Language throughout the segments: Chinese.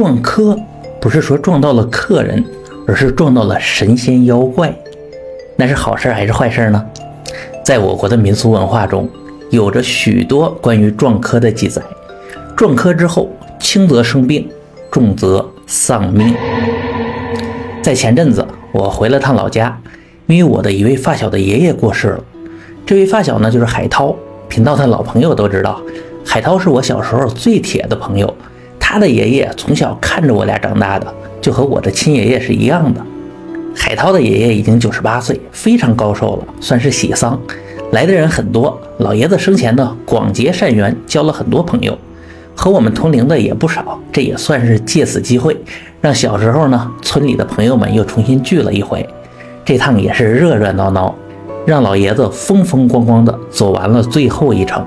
撞科不是说撞到了客人，而是撞到了神仙妖怪，那是好事还是坏事呢？在我国的民俗文化中，有着许多关于撞科的记载。撞科之后，轻则生病，重则丧命。在前阵子，我回了趟老家，因为我的一位发小的爷爷过世了。这位发小呢，就是海涛，频道的老朋友都知道，海涛是我小时候最铁的朋友。他的爷爷从小看着我俩长大的，就和我的亲爷爷是一样的。海涛的爷爷已经九十八岁，非常高寿了，算是喜丧。来的人很多，老爷子生前呢广结善缘，交了很多朋友，和我们同龄的也不少。这也算是借此机会，让小时候呢村里的朋友们又重新聚了一回。这趟也是热热闹闹，让老爷子风风光光的走完了最后一程。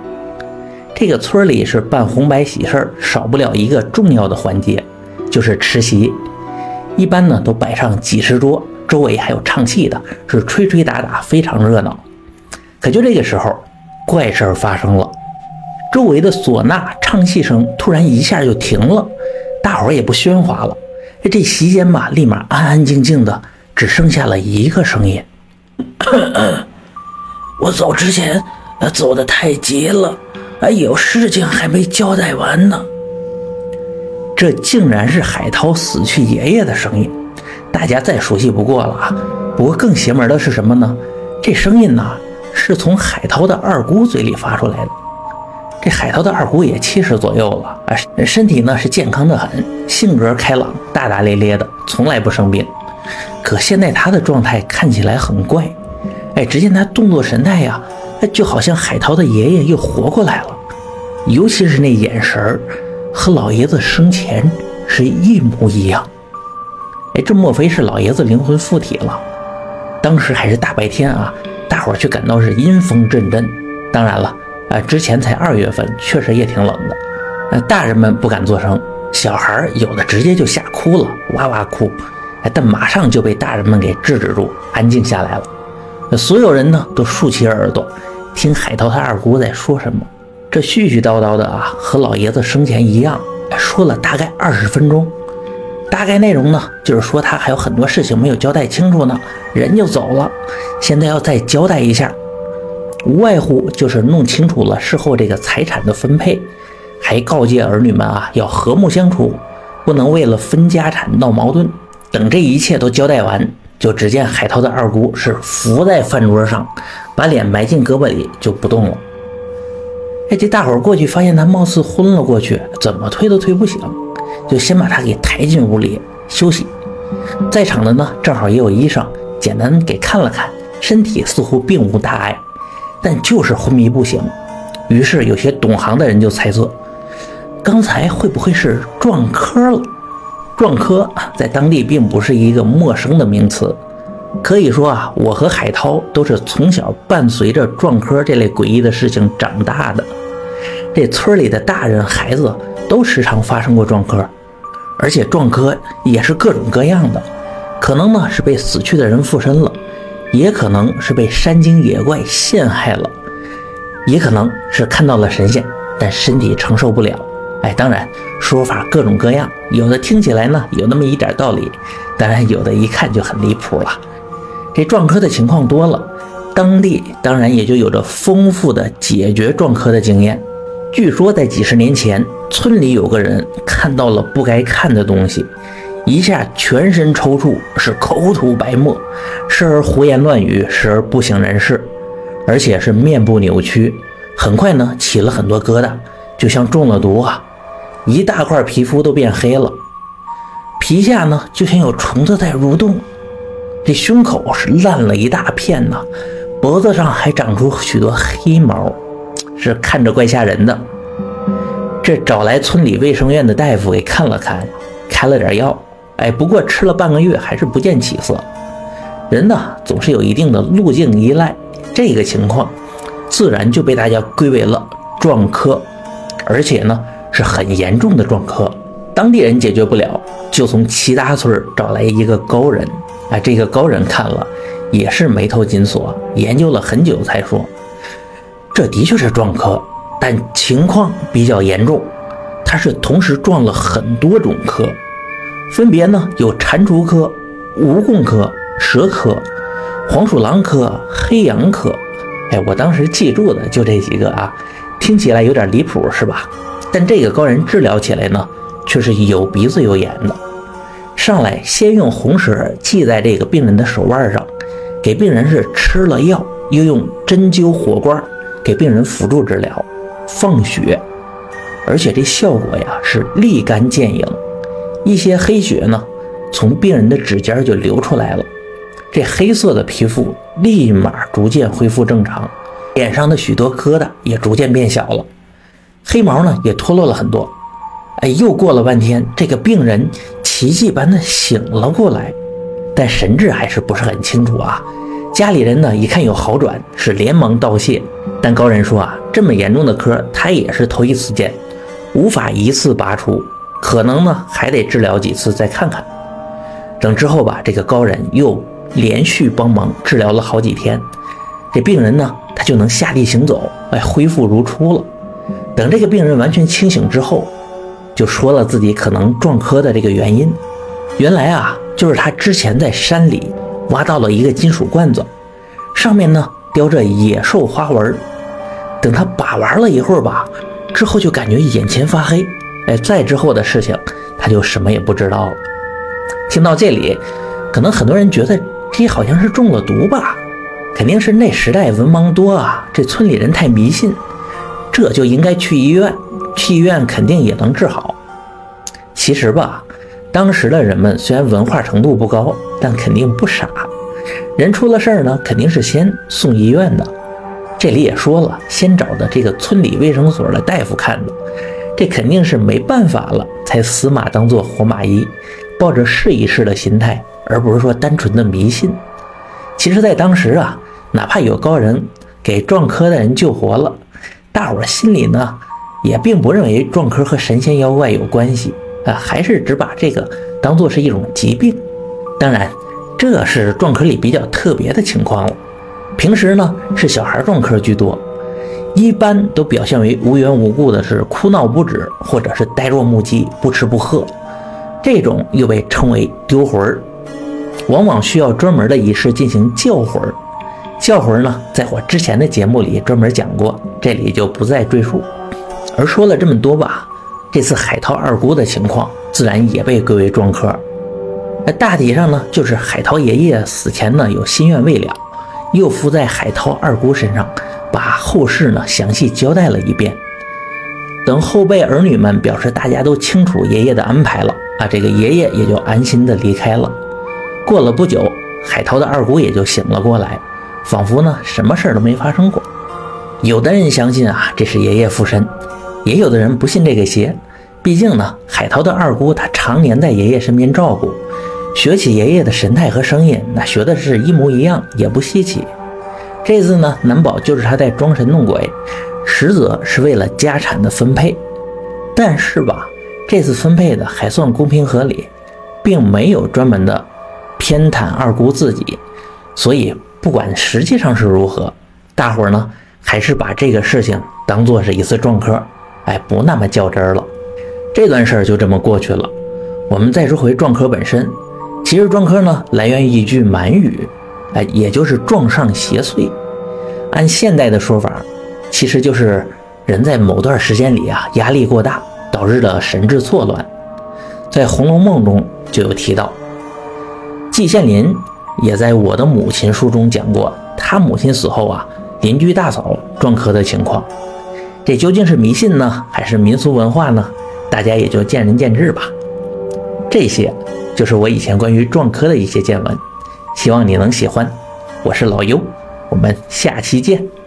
这个村里是办红白喜事儿，少不了一个重要的环节，就是吃席。一般呢都摆上几十桌，周围还有唱戏的，是吹吹打打，非常热闹。可就这个时候，怪事儿发生了，周围的唢呐唱戏声突然一下就停了，大伙儿也不喧哗了。这席间吧，立马安安静静的，只剩下了一个声音：“ 我走之前，走的太急了。”还有事情还没交代完呢，这竟然是海涛死去爷爷的声音，大家再熟悉不过了啊！不过更邪门的是什么呢？这声音呢，是从海涛的二姑嘴里发出来的。这海涛的二姑也七十左右了，啊，身体呢是健康的很，性格开朗，大大咧咧的，从来不生病。可现在他的状态看起来很怪，哎，只见他动作神态呀。就好像海涛的爷爷又活过来了，尤其是那眼神，和老爷子生前是一模一样。哎，这莫非是老爷子灵魂附体了？当时还是大白天啊，大伙儿却感到是阴风阵阵。当然了，啊，之前才二月份，确实也挺冷的。呃，大人们不敢作声，小孩有的直接就吓哭了，哇哇哭。哎，但马上就被大人们给制止住，安静下来了。所有人呢都竖起耳朵。听海涛他二姑在说什么，这絮絮叨叨的啊，和老爷子生前一样，说了大概二十分钟。大概内容呢，就是说他还有很多事情没有交代清楚呢，人就走了，现在要再交代一下，无外乎就是弄清楚了事后这个财产的分配，还告诫儿女们啊要和睦相处，不能为了分家产闹矛盾。等这一切都交代完。就只见海涛的二姑是伏在饭桌上，把脸埋进胳膊里就不动了。哎，这大伙儿过去发现他貌似昏了过去，怎么推都推不醒，就先把他给抬进屋里休息。在场的呢，正好也有医生，简单给看了看，身体似乎并无大碍，但就是昏迷不醒。于是有些懂行的人就猜测，刚才会不会是撞科了？撞科在当地并不是一个陌生的名词，可以说啊，我和海涛都是从小伴随着撞科这类诡异的事情长大的。这村里的大人孩子都时常发生过撞科，而且撞科也是各种各样的，可能呢是被死去的人附身了，也可能是被山精野怪陷害了，也可能是看到了神仙，但身体承受不了。哎，当然说法各种各样，有的听起来呢有那么一点道理，当然有的一看就很离谱了。这撞科的情况多了，当地当然也就有着丰富的解决撞科的经验。据说在几十年前，村里有个人看到了不该看的东西，一下全身抽搐，是口吐白沫，时而胡言乱语，时而不省人事，而且是面部扭曲，很快呢起了很多疙瘩，就像中了毒啊。一大块皮肤都变黑了，皮下呢就像有虫子在蠕动，这胸口是烂了一大片呢，脖子上还长出许多黑毛，是看着怪吓人的。这找来村里卫生院的大夫给看了看，开了点药，哎，不过吃了半个月还是不见起色。人呢总是有一定的路径依赖，这个情况自然就被大家归为了壮科，而且呢。是很严重的撞科，当地人解决不了，就从其他村找来一个高人。啊，这个高人看了，也是眉头紧锁，研究了很久才说，这的确是撞科，但情况比较严重。他是同时撞了很多种科，分别呢有蟾蜍科、蜈蚣科、蛇科、黄鼠狼科、黑羊科。哎，我当时记住的就这几个啊，听起来有点离谱是吧？但这个高人治疗起来呢，却是有鼻子有眼的。上来先用红绳系在这个病人的手腕上，给病人是吃了药，又用针灸火罐给病人辅助治疗，放血，而且这效果呀是立竿见影，一些黑血呢从病人的指尖就流出来了，这黑色的皮肤立马逐渐恢复正常，脸上的许多疙瘩也逐渐变小了，黑毛呢也脱落了很多。哎，又过了半天，这个病人。奇迹般的醒了过来，但神志还是不是很清楚啊。家里人呢一看有好转，是连忙道谢。但高人说啊，这么严重的科他也是头一次见，无法一次拔出，可能呢还得治疗几次再看看。等之后吧，这个高人又连续帮忙治疗了好几天，这病人呢他就能下地行走，哎，恢复如初了。等这个病人完全清醒之后。就说了自己可能撞科的这个原因，原来啊，就是他之前在山里挖到了一个金属罐子，上面呢雕着野兽花纹。等他把玩了一会儿吧，之后就感觉眼前发黑。哎，再之后的事情他就什么也不知道了。听到这里，可能很多人觉得这好像是中了毒吧？肯定是那时代文盲多啊，这村里人太迷信，这就应该去医院。去医院肯定也能治好。其实吧，当时的人们虽然文化程度不高，但肯定不傻。人出了事儿呢，肯定是先送医院的。这里也说了，先找的这个村里卫生所的大夫看的。这肯定是没办法了，才死马当做活马医，抱着试一试的心态，而不是说单纯的迷信。其实，在当时啊，哪怕有高人给撞科的人救活了，大伙儿心里呢。也并不认为撞科和神仙妖怪有关系啊，还是只把这个当做是一种疾病。当然，这是撞科里比较特别的情况了。平时呢是小孩撞科居多，一般都表现为无缘无故的是哭闹不止，或者是呆若木鸡、不吃不喝。这种又被称为丢魂儿，往往需要专门的仪式进行叫魂儿。叫魂呢，在我之前的节目里专门讲过，这里就不再赘述。而说了这么多吧，这次海涛二姑的情况自然也被归为撞科。那大体上呢，就是海涛爷爷死前呢有心愿未了，又附在海涛二姑身上，把后事呢详细交代了一遍。等后辈儿女们表示大家都清楚爷爷的安排了啊，这个爷爷也就安心的离开了。过了不久，海涛的二姑也就醒了过来，仿佛呢什么事都没发生过。有的人相信啊，这是爷爷附身。也有的人不信这个邪，毕竟呢，海涛的二姑她常年在爷爷身边照顾，学起爷爷的神态和声音，那学的是一模一样，也不稀奇。这次呢，难保就是他在装神弄鬼，实则是为了家产的分配。但是吧，这次分配的还算公平合理，并没有专门的偏袒二姑自己，所以不管实际上是如何，大伙儿呢还是把这个事情当做是一次撞科。哎，不那么较真儿了，这段事儿就这么过去了。我们再说回撞科本身，其实撞科呢来源于一句满语，哎，也就是撞上邪祟。按现代的说法，其实就是人在某段时间里啊压力过大，导致的神志错乱。在《红楼梦》中就有提到，季羡林也在我的母亲书中讲过，他母亲死后啊，邻居大嫂撞科的情况。这究竟是迷信呢，还是民俗文化呢？大家也就见仁见智吧。这些就是我以前关于撞科的一些见闻，希望你能喜欢。我是老尤，我们下期见。